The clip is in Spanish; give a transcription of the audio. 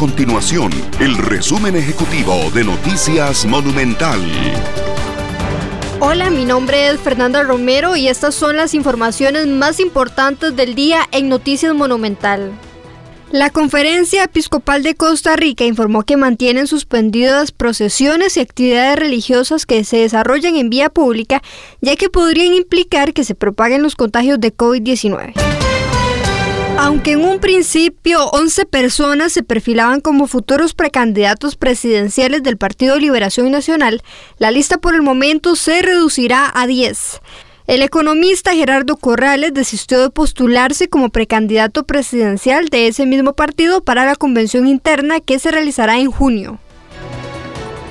continuación el resumen ejecutivo de Noticias Monumental. Hola, mi nombre es Fernanda Romero y estas son las informaciones más importantes del día en Noticias Monumental. La Conferencia Episcopal de Costa Rica informó que mantienen suspendidas procesiones y actividades religiosas que se desarrollan en vía pública, ya que podrían implicar que se propaguen los contagios de COVID-19. Aunque en un principio 11 personas se perfilaban como futuros precandidatos presidenciales del Partido Liberación Nacional, la lista por el momento se reducirá a 10. El economista Gerardo Corrales desistió de postularse como precandidato presidencial de ese mismo partido para la convención interna que se realizará en junio.